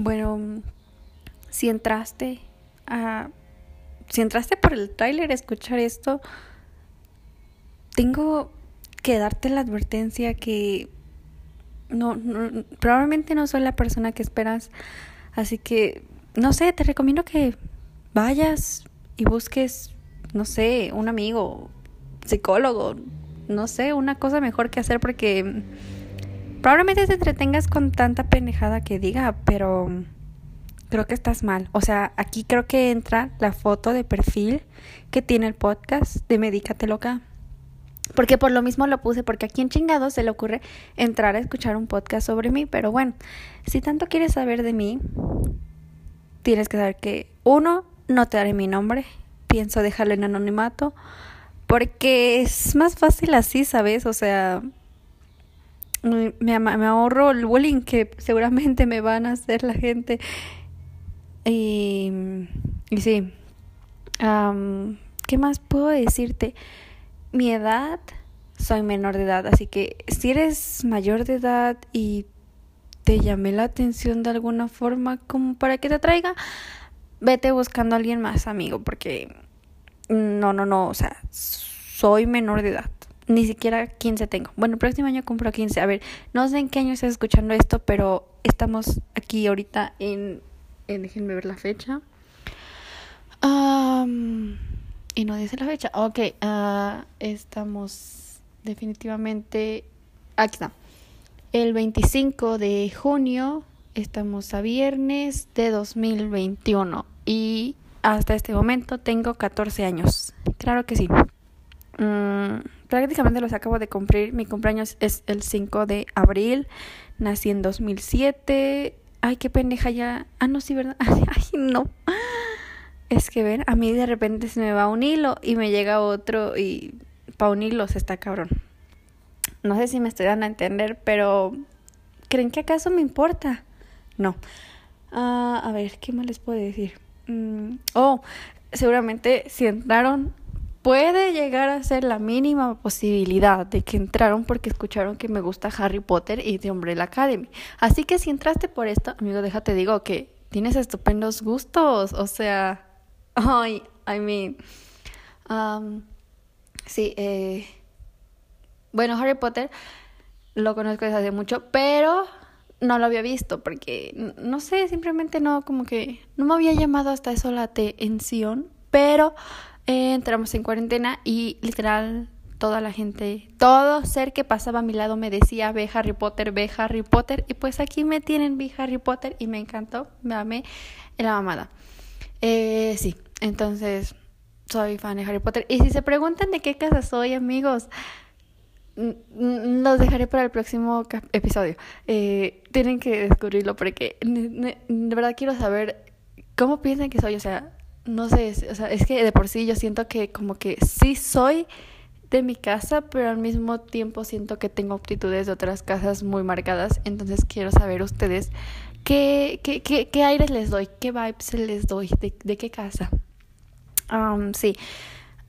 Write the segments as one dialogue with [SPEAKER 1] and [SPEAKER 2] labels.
[SPEAKER 1] Bueno, si entraste a... Si entraste por el tráiler a escuchar esto, tengo que darte la advertencia que no, no, probablemente no soy la persona que esperas, así que no sé, te recomiendo que vayas y busques, no sé, un amigo, psicólogo, no sé, una cosa mejor que hacer porque Probablemente te entretengas con tanta pendejada que diga, pero creo que estás mal. O sea, aquí creo que entra la foto de perfil que tiene el podcast de Medícate Loca. Porque por lo mismo lo puse, porque aquí en chingado se le ocurre entrar a escuchar un podcast sobre mí. Pero bueno, si tanto quieres saber de mí, tienes que saber que, uno, no te daré mi nombre. Pienso dejarlo en anonimato. Porque es más fácil así, ¿sabes? O sea, me, me ahorro el bullying que seguramente me van a hacer la gente. Y, y sí, ¿qué más puedo decirte? Mi edad, soy menor de edad, así que si eres mayor de edad y te llamé la atención de alguna forma como para que te traiga, vete buscando a alguien más, amigo, porque no, no, no, o sea, soy menor de edad ni siquiera 15 tengo. Bueno, el próximo año compro 15. A ver, no sé en qué año estás escuchando esto, pero estamos aquí ahorita en... déjenme ver la fecha. y no dice la fecha. Ok, uh, estamos definitivamente... Aquí está. El 25 de junio estamos a viernes de 2021 y hasta este momento tengo 14 años. Claro que sí. Mm, prácticamente los acabo de cumplir. Mi cumpleaños es el 5 de abril. Nací en 2007. Ay, qué pendeja ya. Ah, no, sí, ¿verdad? Ay, no. Es que ven, a mí de repente se me va un hilo y me llega otro y pa' un hilo se está cabrón. No sé si me estoy dando a entender, pero ¿creen que acaso me importa? No. Ah, a ver, ¿qué más les puedo decir? Mm, oh, seguramente si entraron puede llegar a ser la mínima posibilidad de que entraron porque escucharon que me gusta Harry Potter y The Umbrella Academy. Así que si entraste por esto, amigo, déjate digo que tienes estupendos gustos, o sea, ay, I mean, um, sí, eh, bueno, Harry Potter lo conozco desde hace mucho, pero no lo había visto porque, no sé, simplemente no, como que no me había llamado hasta eso la atención, pero entramos en cuarentena y literal toda la gente, todo ser que pasaba a mi lado me decía, ve Harry Potter, ve Harry Potter. Y pues aquí me tienen, vi Harry Potter y me encantó, me amé la mamada. Eh, sí, entonces soy fan de Harry Potter. Y si se preguntan de qué casa soy, amigos, los dejaré para el próximo episodio. Eh, tienen que descubrirlo porque de verdad quiero saber cómo piensan que soy. O sea, no sé, o sea, es que de por sí yo siento que como que sí soy de mi casa, pero al mismo tiempo siento que tengo aptitudes de otras casas muy marcadas, entonces quiero saber ustedes qué, qué, qué, qué aires les doy, qué vibes les doy, de, de qué casa. Um, sí,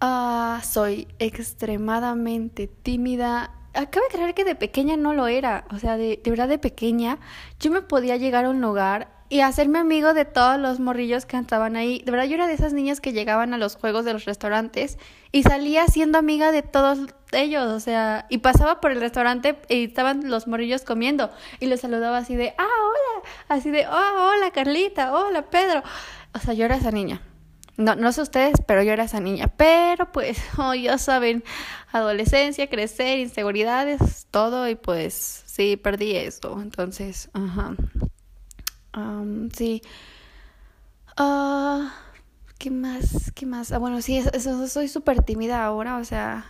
[SPEAKER 1] uh, soy extremadamente tímida. Acabo de creer que de pequeña no lo era, o sea, de, de verdad de pequeña yo me podía llegar a un lugar y hacerme amigo de todos los morrillos que estaban ahí. De verdad, yo era de esas niñas que llegaban a los juegos de los restaurantes y salía siendo amiga de todos ellos, o sea, y pasaba por el restaurante y estaban los morrillos comiendo y los saludaba así de, ah, hola, así de, oh, hola Carlita, hola Pedro. O sea, yo era esa niña. No, no sé ustedes, pero yo era esa niña. Pero pues, oh, ya saben, adolescencia, crecer, inseguridades, todo, y pues sí, perdí esto. Entonces, ajá sí. Ah, ¿Qué más? ¿Qué más? Ah, bueno, sí, eso, soy súper tímida ahora, o sea...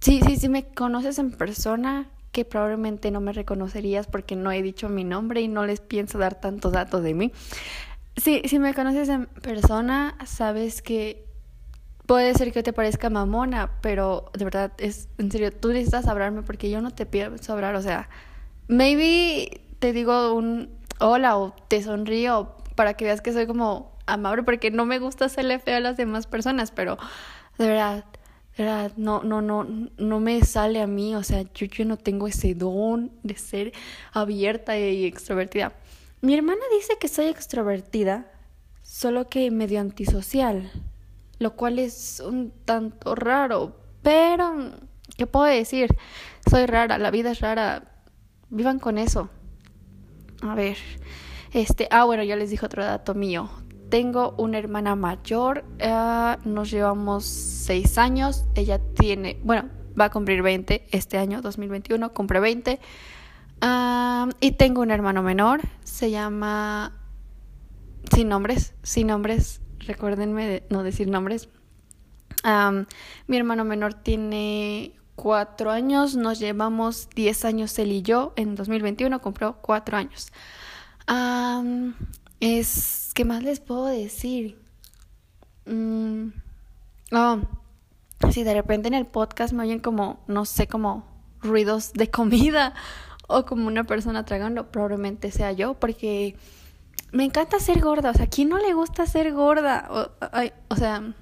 [SPEAKER 1] Sí, sí, sí me conoces en persona, que probablemente no me reconocerías porque no he dicho mi nombre y no les pienso dar tantos datos de mí. Sí, si me conoces en persona, sabes que puede ser que te parezca mamona, pero de verdad es en serio, tú necesitas hablarme porque yo no te pienso hablar, o sea, maybe te digo un hola o te sonrío para que veas que soy como amable porque no me gusta hacerle feo a las demás personas, pero de verdad, de verdad, no, no, no, no me sale a mí, o sea, yo, yo no tengo ese don de ser abierta y extrovertida. Mi hermana dice que soy extrovertida, solo que medio antisocial, lo cual es un tanto raro, pero ¿qué puedo decir? Soy rara, la vida es rara, vivan con eso. A ver, este, ah, bueno, ya les dije otro dato mío. Tengo una hermana mayor, uh, nos llevamos seis años, ella tiene, bueno, va a cumplir 20 este año, 2021, cumple 20 y tengo un hermano menor, se llama... Sin nombres, sin nombres, recuérdenme de no decir nombres. mi hermano menor tiene cuatro años, nos llevamos diez años él y yo, en 2021 compró cuatro años. es, ¿qué más les puedo decir? Mm, oh, si de repente en el podcast me oyen como, no sé, como ruidos de comida o como una persona tragando, probablemente sea yo, porque me encanta ser gorda. O sea, ¿a quién no le gusta ser gorda? O, sea,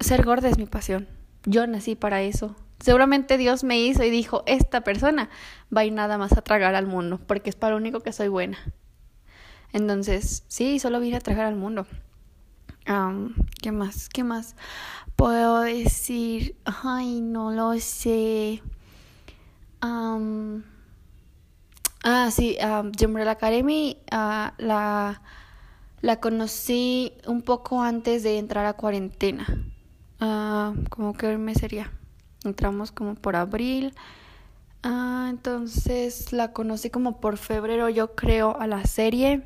[SPEAKER 1] ser gorda es mi pasión. Yo nací para eso. Seguramente Dios me hizo y dijo, esta persona va a ir nada más a tragar al mundo, porque es para lo único que soy buena. Entonces, sí, solo vine a tragar al mundo. ¿Qué más? ¿Qué más puedo decir? Ay, no lo sé ah, sí, um, Umbrella Academy uh, la, la conocí un poco antes de entrar a cuarentena. Uh, como que me sería. Entramos como por abril. Ah, entonces la conocí como por febrero, yo creo, a la serie.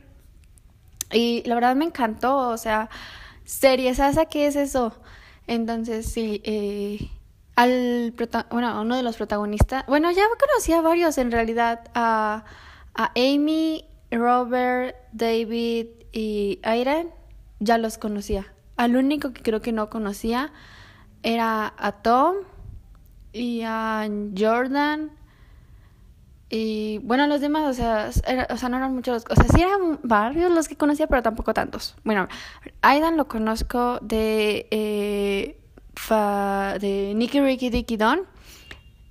[SPEAKER 1] Y la verdad me encantó, o sea, serie, ¿sabes qué es eso? Entonces sí, eh, al bueno, uno de los protagonistas. Bueno, ya conocía a varios en realidad. A, a Amy, Robert, David y Aidan. Ya los conocía. Al único que creo que no conocía era a Tom y a Jordan. Y bueno, los demás, o sea, o sea, no eran muchos, o sea, sí eran varios los que conocía, pero tampoco tantos. Bueno, Aidan lo conozco de eh, de Nicky Ricky Dicky Don.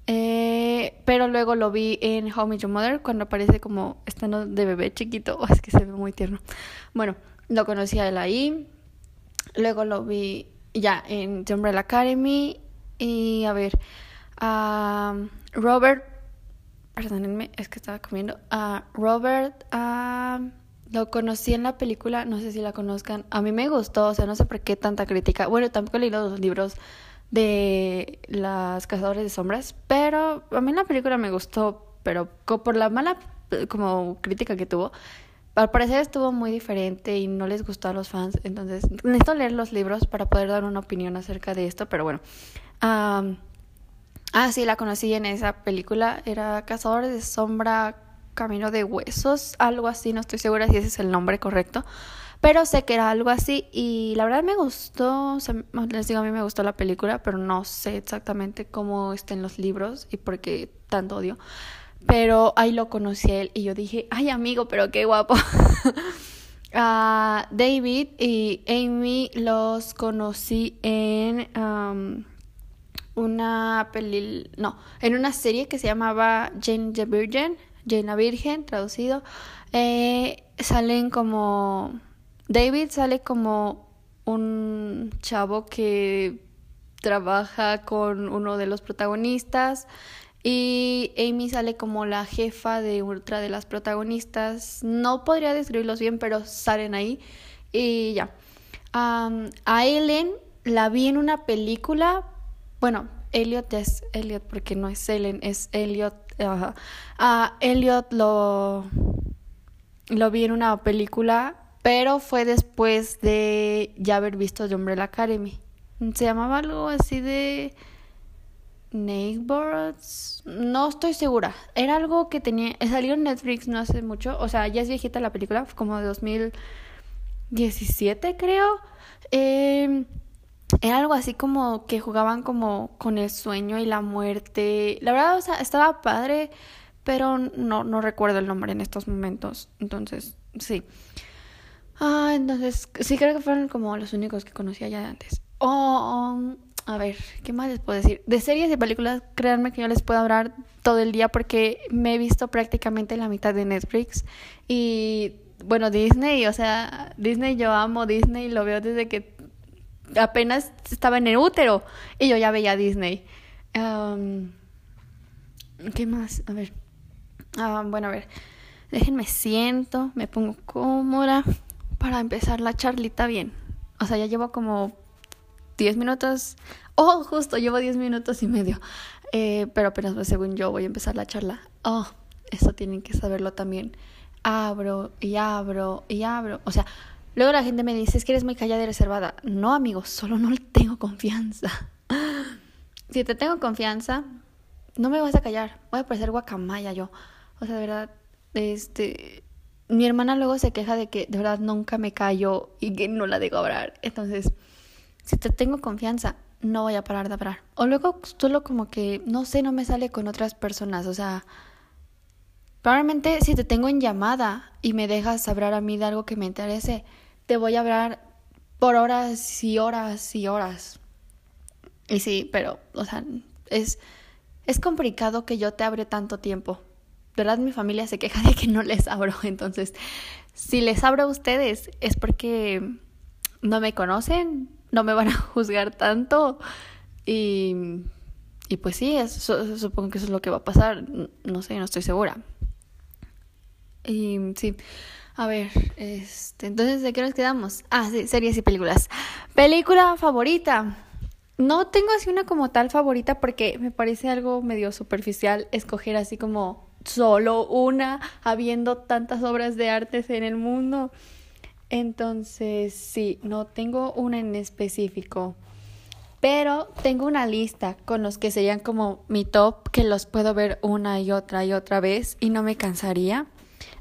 [SPEAKER 1] Eh, pero luego lo vi en How I Your Mother cuando aparece como estando de bebé chiquito. es que se ve muy tierno. Bueno, lo conocí a él ahí. Luego lo vi ya en The Umbrella Academy. Y a ver, a Robert. Perdónenme, es que estaba comiendo. A Robert. a lo conocí en la película, no sé si la conozcan. A mí me gustó, o sea, no sé por qué tanta crítica. Bueno, tampoco leído los libros de las cazadores de sombras, pero a mí la película me gustó, pero por la mala como crítica que tuvo, al parecer estuvo muy diferente y no les gustó a los fans, entonces necesito leer los libros para poder dar una opinión acerca de esto, pero bueno. ah, sí, la conocí en esa película, era Cazadores de Sombra Camino de Huesos, algo así, no estoy segura si ese es el nombre correcto, pero sé que era algo así y la verdad me gustó, les digo a mí me gustó la película, pero no sé exactamente cómo está en los libros y por qué tanto odio. Pero ahí lo conocí a él y yo dije, ay amigo, pero qué guapo. uh, David y Amy los conocí en um, una peli, no, en una serie que se llamaba Jane the Virgin Jane Virgen, traducido, eh, salen como... David sale como un chavo que trabaja con uno de los protagonistas y Amy sale como la jefa de otra de las protagonistas. No podría describirlos bien, pero salen ahí y ya. a Ellen la vi en una película, bueno, Elliot es Elliot porque no es Ellen, es Elliot. A Elliot lo, lo vi en una película, pero fue después de ya haber visto The Umbrella Academy. Se llamaba algo así de Neighbors. No estoy segura. Era algo que tenía. Salió en Netflix no hace mucho. O sea, ya es viejita la película, como de 2017, creo. Eh, era algo así como que jugaban como con el sueño y la muerte. La verdad, o sea, estaba padre, pero no, no recuerdo el nombre en estos momentos. Entonces, sí. Ah, entonces, sí creo que fueron como los únicos que conocía ya de antes. Oh, a ver, ¿qué más les puedo decir? De series y películas, créanme que yo les puedo hablar todo el día porque me he visto prácticamente la mitad de Netflix y bueno, Disney, o sea, Disney yo amo Disney, lo veo desde que apenas estaba en el útero y yo ya veía Disney. ¿Qué más? A ver. Ah, bueno, a ver. Déjenme siento, me pongo cómoda para empezar la charlita bien. O sea, ya llevo como 10 minutos. Oh, justo, llevo 10 minutos y medio. Eh, pero apenas, según yo, voy a empezar la charla. Oh, eso tienen que saberlo también. Abro y abro y abro. O sea, luego la gente me dice, es que eres muy callada y reservada. No, amigos, solo no tengo confianza. si te tengo confianza, no me vas a callar. Voy a parecer guacamaya yo. O sea, de verdad, este mi hermana luego se queja de que de verdad nunca me callo y que no la dejo hablar. Entonces, si te tengo confianza, no voy a parar de hablar. O luego solo como que, no sé, no me sale con otras personas. O sea, probablemente si te tengo en llamada y me dejas hablar a mí de algo que me interese, te voy a hablar por horas y horas y horas. Y sí, pero, o sea, es, es complicado que yo te abre tanto tiempo. Verdad, mi familia se queja de que no les abro. Entonces, si les abro a ustedes es porque no me conocen, no me van a juzgar tanto y, y pues sí, eso, supongo que eso es lo que va a pasar, no sé, no estoy segura. Y sí, a ver, este, entonces, ¿de qué nos quedamos? Ah, sí, series y películas. Película favorita. No tengo así una como tal favorita porque me parece algo medio superficial escoger así como solo una, habiendo tantas obras de arte en el mundo. Entonces, sí, no tengo una en específico. Pero tengo una lista con los que serían como mi top, que los puedo ver una y otra y otra vez y no me cansaría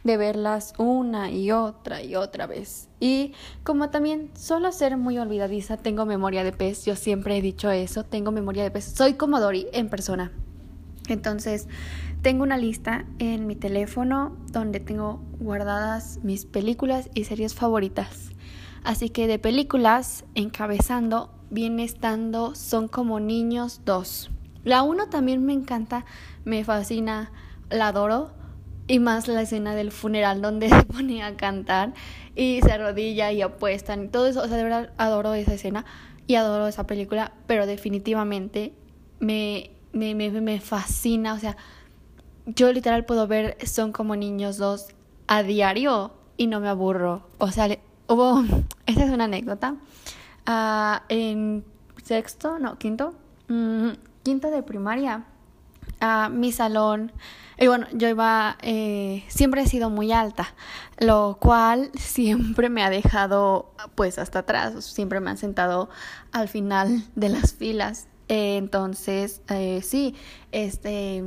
[SPEAKER 1] de verlas una y otra y otra vez. Y como también solo ser muy olvidadiza, tengo memoria de pez, yo siempre he dicho eso, tengo memoria de pez, soy como Dory en persona. Entonces, tengo una lista en mi teléfono donde tengo guardadas mis películas y series favoritas. Así que de películas, encabezando, viene estando Son como niños 2. La 1 también me encanta, me fascina, la adoro. Y más la escena del funeral donde se pone a cantar y se arrodilla y apuestan y todo eso. O sea, de verdad adoro esa escena y adoro esa película, pero definitivamente me, me, me, me fascina. O sea, yo literal puedo ver Son como niños dos a diario y no me aburro. O sea, hubo, esta es una anécdota, uh, en sexto, no, quinto, mm, quinto de primaria, a mi salón, y bueno, yo iba, eh, siempre he sido muy alta, lo cual siempre me ha dejado pues hasta atrás, siempre me han sentado al final de las filas. Entonces, eh, sí, este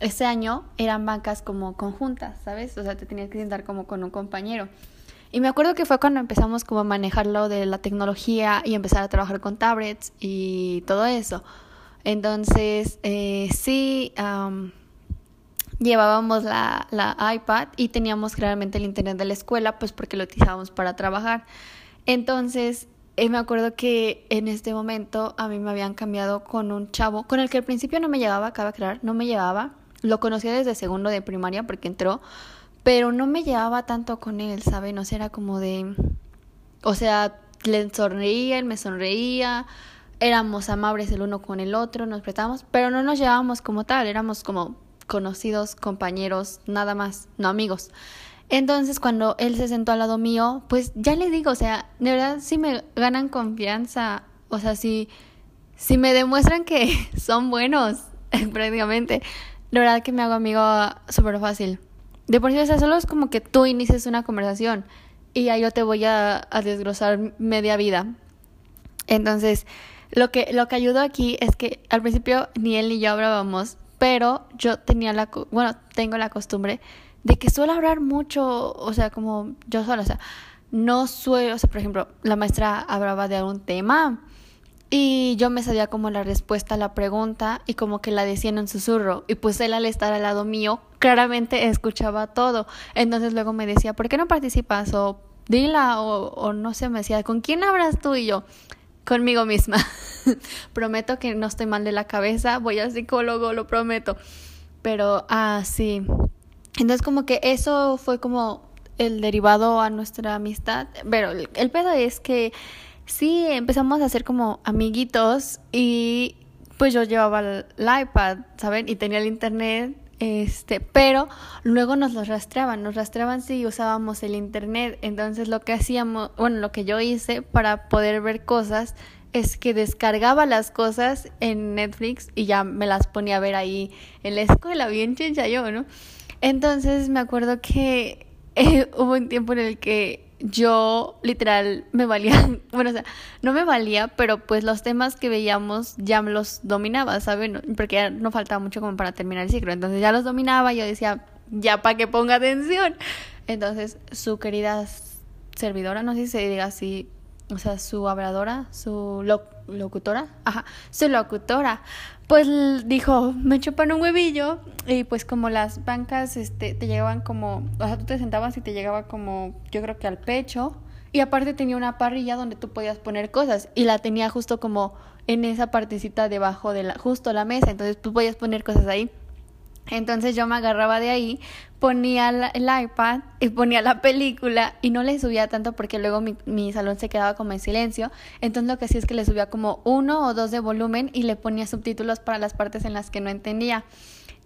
[SPEAKER 1] ese año eran bancas como conjuntas, ¿sabes? O sea, te tenías que sentar como con un compañero. Y me acuerdo que fue cuando empezamos como a manejar lo de la tecnología y empezar a trabajar con tablets y todo eso. Entonces, eh, sí, llevábamos la, la iPad y teníamos realmente el internet de la escuela, pues porque lo utilizábamos para trabajar. Entonces, eh, me acuerdo que en este momento a mí me habían cambiado con un chavo con el que al principio no me llevaba, acaba de crear, no me llevaba lo conocía desde segundo de primaria porque entró, pero no me llevaba tanto con él, ¿saben? No sé, era como de... O sea, le sonreía, él me sonreía, éramos amables el uno con el otro, nos prestábamos, pero no nos llevábamos como tal, éramos como conocidos, compañeros, nada más, no amigos. Entonces, cuando él se sentó al lado mío, pues ya le digo, o sea, de verdad sí me ganan confianza, o sea, si, si me demuestran que son buenos, prácticamente, la verdad que me hago amigo súper fácil. De por sí, o sea, solo es como que tú inicies una conversación y ahí yo te voy a, a desglosar media vida. Entonces, lo que, lo que ayudó aquí es que al principio ni él ni yo hablábamos, pero yo tenía la, bueno, tengo la costumbre de que suelo hablar mucho, o sea, como yo sola, o sea, no suelo, o sea, por ejemplo, la maestra hablaba de algún tema y yo me sabía como la respuesta a la pregunta y como que la decía en susurro. Y pues él al estar al lado mío, claramente escuchaba todo. Entonces luego me decía, ¿por qué no participas? O dila, o, o no sé, me decía, ¿con quién hablas tú? Y yo, conmigo misma. prometo que no estoy mal de la cabeza, voy al psicólogo, lo prometo. Pero, ah, sí. Entonces como que eso fue como el derivado a nuestra amistad. Pero el pedo es que sí empezamos a ser como amiguitos y pues yo llevaba el, iPad, ¿saben? Y tenía el internet, este, pero luego nos los rastreaban, nos rastreaban si usábamos el internet. Entonces lo que hacíamos, bueno, lo que yo hice para poder ver cosas es que descargaba las cosas en Netflix y ya me las ponía a ver ahí en la escuela, bien chincha yo, ¿no? Entonces me acuerdo que eh, hubo un tiempo en el que yo literal me valía, bueno, o sea, no me valía, pero pues los temas que veíamos ya los dominaba, ¿saben? Porque ya no faltaba mucho como para terminar el ciclo, entonces ya los dominaba, yo decía, ya para que ponga atención. Entonces, su querida servidora, no sé si se diga así, o sea, su habladora, su locutora, ajá, su locutora, pues dijo, me chupan un huevillo y pues como las bancas este, te llegaban como, o sea, tú te sentabas y te llegaba como, yo creo que al pecho y aparte tenía una parrilla donde tú podías poner cosas y la tenía justo como en esa partecita debajo de la, justo la mesa, entonces tú podías poner cosas ahí. Entonces yo me agarraba de ahí, ponía el iPad y ponía la película y no le subía tanto porque luego mi, mi, salón se quedaba como en silencio. Entonces lo que hacía es que le subía como uno o dos de volumen y le ponía subtítulos para las partes en las que no entendía.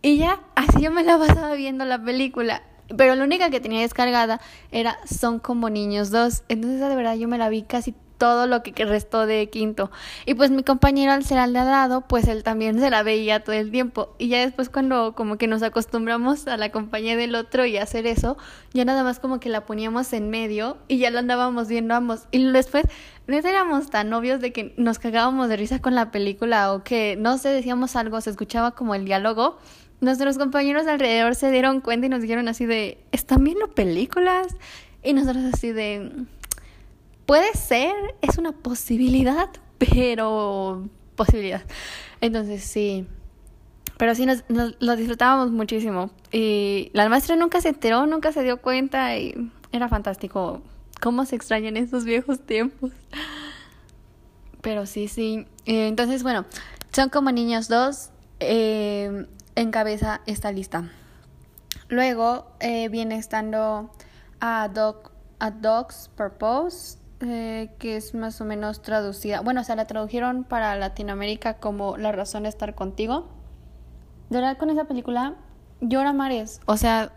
[SPEAKER 1] Y ya así yo me la pasaba viendo la película. Pero la única que tenía descargada era Son como niños dos. Entonces de verdad yo me la vi casi todo lo que restó de quinto. Y pues mi compañero al ser al lado, pues él también se la veía todo el tiempo. Y ya después cuando como que nos acostumbramos a la compañía del otro y hacer eso, ya nada más como que la poníamos en medio y ya la andábamos viendo ambos. Y después no éramos tan novios de que nos cagábamos de risa con la película o que no sé, decíamos algo, se escuchaba como el diálogo. Nuestros compañeros alrededor se dieron cuenta y nos dijeron así de, ¿están viendo películas? Y nosotros así de, Puede ser, es una posibilidad, pero posibilidad. Entonces sí, pero sí nos, lo disfrutábamos muchísimo. Y la maestra nunca se enteró, nunca se dio cuenta y era fantástico cómo se extrañan esos viejos tiempos. Pero sí, sí. Eh, entonces, bueno, son como niños dos. Eh, encabeza esta lista. Luego eh, viene estando a, Dog, a Dog's Purpose, eh, que es más o menos traducida. Bueno, o sea, la tradujeron para Latinoamérica como La razón de estar contigo. De verdad, con esa película llora mares. O sea,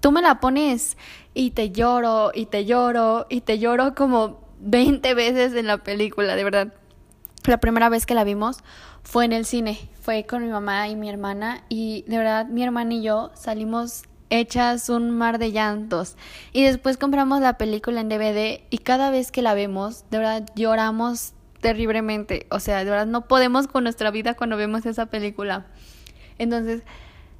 [SPEAKER 1] tú me la pones y te lloro, y te lloro, y te lloro como 20 veces en la película, de verdad. La primera vez que la vimos fue en el cine, fue con mi mamá y mi hermana, y de verdad mi hermana y yo salimos hechas un mar de llantos. Y después compramos la película en DVD y cada vez que la vemos, de verdad lloramos terriblemente. O sea, de verdad no podemos con nuestra vida cuando vemos esa película. Entonces,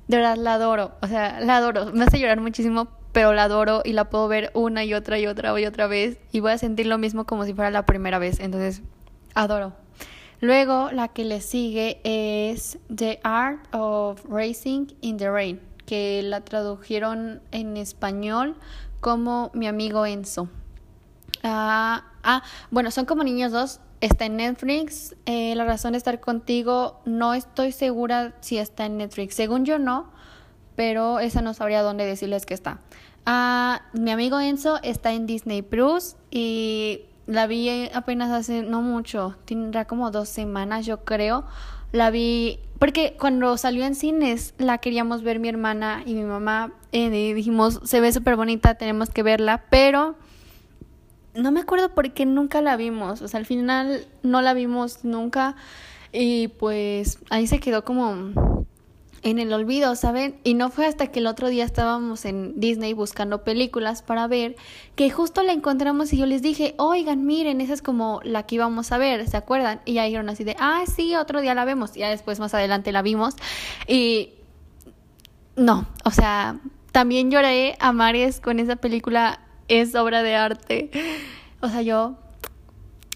[SPEAKER 1] de verdad la adoro. O sea, la adoro. Me hace llorar muchísimo, pero la adoro y la puedo ver una y otra y otra y otra vez. Y voy a sentir lo mismo como si fuera la primera vez. Entonces, adoro. Luego, la que le sigue es The Art of Racing in the Rain que la tradujeron en español como Mi amigo Enzo. Ah, ah bueno, son como niños dos. Está en Netflix. Eh, la razón de estar contigo, no estoy segura si está en Netflix. Según yo no, pero esa no sabría dónde decirles que está. Ah, mi amigo Enzo está en Disney Plus y la vi apenas hace no mucho, tendrá como dos semanas yo creo. La vi porque cuando salió en cines la queríamos ver mi hermana y mi mamá. Eh, dijimos, se ve súper bonita, tenemos que verla, pero no me acuerdo por qué nunca la vimos. O sea, al final no la vimos nunca y pues ahí se quedó como en el olvido, ¿saben? Y no fue hasta que el otro día estábamos en Disney buscando películas para ver que justo la encontramos y yo les dije, oigan, miren, esa es como la que íbamos a ver, ¿se acuerdan? Y ya dijeron así de, ah, sí, otro día la vemos. Y ya después más adelante la vimos y no, o sea, también lloré a Mares con esa película, es obra de arte. O sea, yo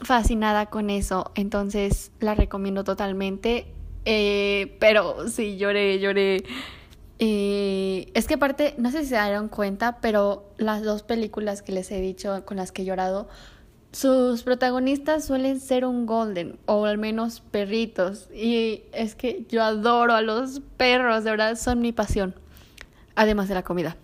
[SPEAKER 1] fascinada con eso, entonces la recomiendo totalmente eh, pero sí, lloré, lloré. Eh, es que aparte, no sé si se dieron cuenta, pero las dos películas que les he dicho con las que he llorado sus protagonistas suelen ser un golden o al menos perritos y es que yo adoro a los perros, de verdad son mi pasión, además de la comida.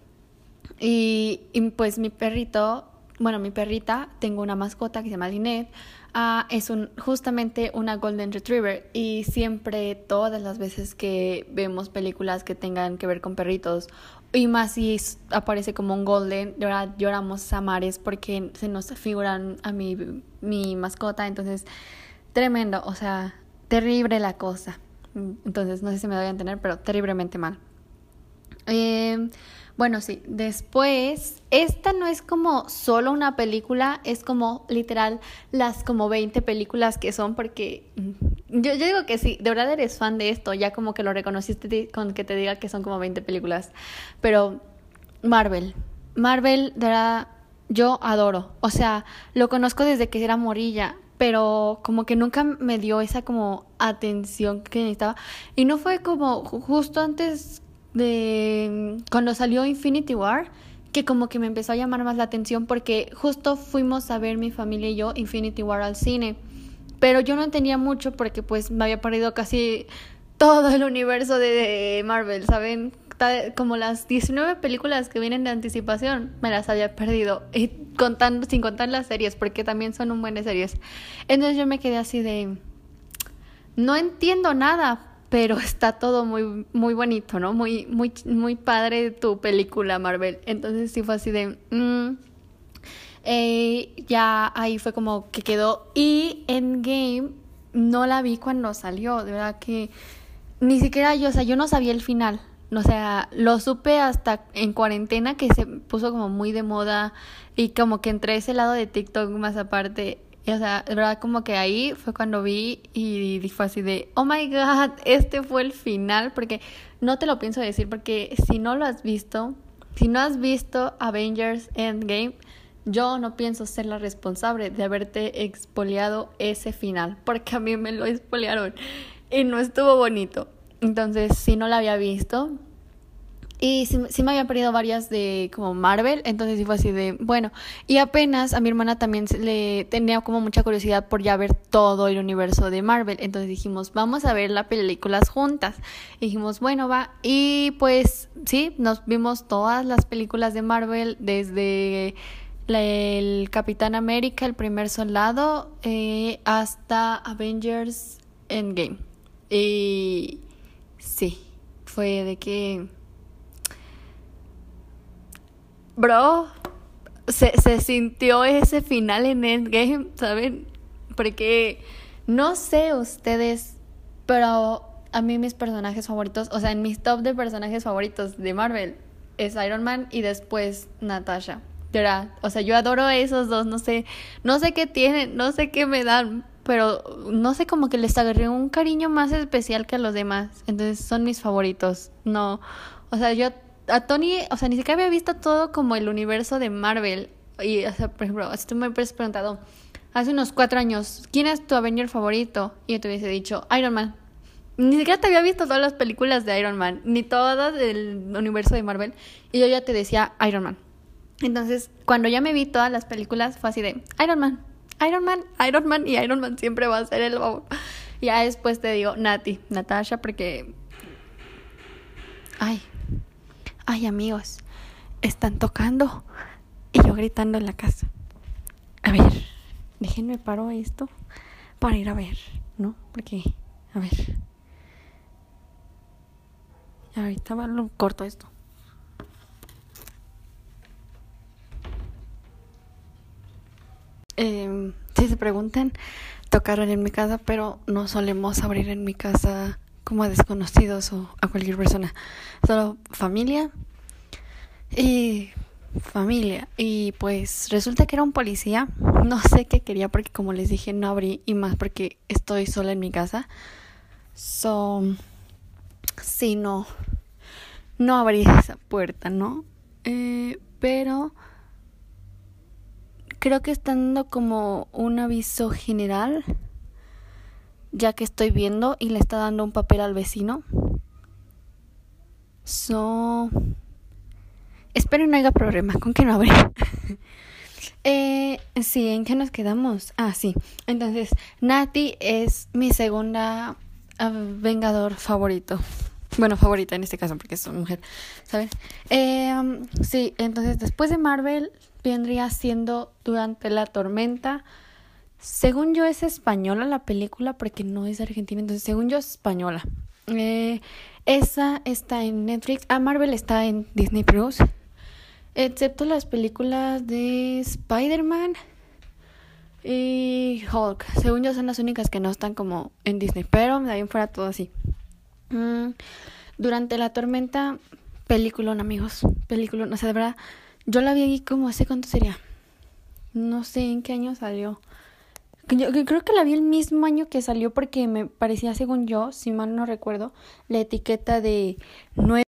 [SPEAKER 1] Y, pues mi perrito, bueno, mi perrita, tengo una mascota que se llama Lynette, ah, es un, justamente una golden retriever y siempre todas las veces que vemos películas que tengan que ver con perritos y más si aparece como un golden, lloramos a mares porque se nos figuran a mi, mi mascota. Entonces, tremendo, o sea, terrible la cosa. Entonces, no sé si me voy a entender, pero terriblemente mal. Eh, bueno, sí, después, esta no es como solo una película, es como literal las como 20 películas que son porque mm, yo, digo que sí, de verdad eres fan de esto, ya como que lo reconociste con que te diga que son como 20 películas, pero Marvel, Marvel, de verdad, yo adoro, o sea, lo conozco desde que era morilla, pero como que nunca me dio esa como atención que necesitaba. Y no fue como justo antes de cuando salió Infinity War que como que me empezó a llamar más la atención porque justo fuimos a ver mi familia y yo Infinity War al cine. Pero yo no entendía mucho porque pues me había perdido casi todo el universo de Marvel, ¿saben? Como las 19 películas que vienen de anticipación, me las había perdido. Y contando, sin contar las series, porque también son un buen de series. Entonces yo me quedé así de... No entiendo nada, pero está todo muy, muy bonito, ¿no? Muy, muy, muy padre tu película, Marvel. Entonces sí fue así de... Mm, eh, ya ahí fue como que quedó. Y Endgame no la vi cuando salió, de verdad que ni siquiera yo, o sea, yo no sabía el final. O sea, lo supe hasta en cuarentena que se puso como muy de moda y como que entré ese lado de TikTok más aparte o sea, de verdad como que ahí fue cuando vi y fue así de, oh my god, este fue el final, porque no te lo pienso decir, porque si no lo has visto, si no has visto Avengers Endgame, yo no pienso ser la responsable de haberte expoliado ese final, porque a mí me lo expoliaron y no estuvo bonito. Entonces, si no lo había visto, y sí, me había perdido varias de como Marvel, entonces sí fue así de, bueno, y apenas a mi hermana también le tenía como mucha curiosidad por ya ver todo el universo de Marvel, entonces dijimos, vamos a ver las películas juntas. Y dijimos, bueno, va, y pues sí, nos vimos todas las películas de Marvel desde el Capitán América, el primer soldado, eh, hasta Avengers Endgame. Y sí, fue de que bro, se, se sintió ese final en Endgame, ¿saben? Porque no sé ustedes, pero a mí mis personajes favoritos, o sea, en mis top de personajes favoritos de Marvel es Iron Man y después Natasha. ¿verdad? O sea, yo adoro a esos dos, no sé, no sé qué tienen, no sé qué me dan, pero no sé como que les agarré un cariño más especial que a los demás. Entonces son mis favoritos. No, o sea, yo a Tony, o sea, ni siquiera había visto todo como el universo de Marvel. Y, o sea, por ejemplo, si tú me hubieras preguntado hace unos cuatro años, ¿quién es tu Avenger favorito? Y yo te hubiese dicho, Iron Man. Ni siquiera te había visto todas las películas de Iron Man, ni todas del universo de Marvel. Y yo ya te decía Iron Man. Entonces, cuando ya me vi todas las películas, fue así de Iron Man, Iron Man, Iron Man y Iron Man siempre va a ser el... Ya después te digo Nati, Natasha, porque... Ay, ay amigos, están tocando y yo gritando en la casa. A ver, déjenme paro esto para ir a ver, ¿no? Porque, a ver. Ahorita lo corto esto. Eh, si se preguntan, tocaron en mi casa, pero no solemos abrir en mi casa como a desconocidos o a cualquier persona. Solo familia y familia. Y pues resulta que era un policía. No sé qué quería porque como les dije no abrí y más porque estoy sola en mi casa. So, sí, no. No abrí esa puerta, ¿no? Eh, pero creo que está dando como un aviso general ya que estoy viendo y le está dando un papel al vecino. So, espero no haya problema con que no abre. eh, Sí, ¿en qué nos quedamos? Ah, sí. Entonces, Nati es mi segunda ah, vengador favorito. Bueno, favorita en este caso porque es una mujer, ¿sabes? Eh, um, sí, entonces después de Marvel vendría siendo Durante la Tormenta. Según yo es española la película porque no es argentina, entonces según yo es española. Eh, esa está en Netflix. Ah, Marvel está en Disney Plus. Excepto las películas de Spider-Man y Hulk. Según yo son las únicas que no están como en Disney. Pero de ahí fuera todo así. Mm, durante la tormenta, película, amigos. Película, o sea, de verdad. Yo la vi ahí como hace cuánto sería. No sé en qué año salió. Yo creo que la vi el mismo año que salió porque me parecía, según yo, si mal no recuerdo, la etiqueta de nueve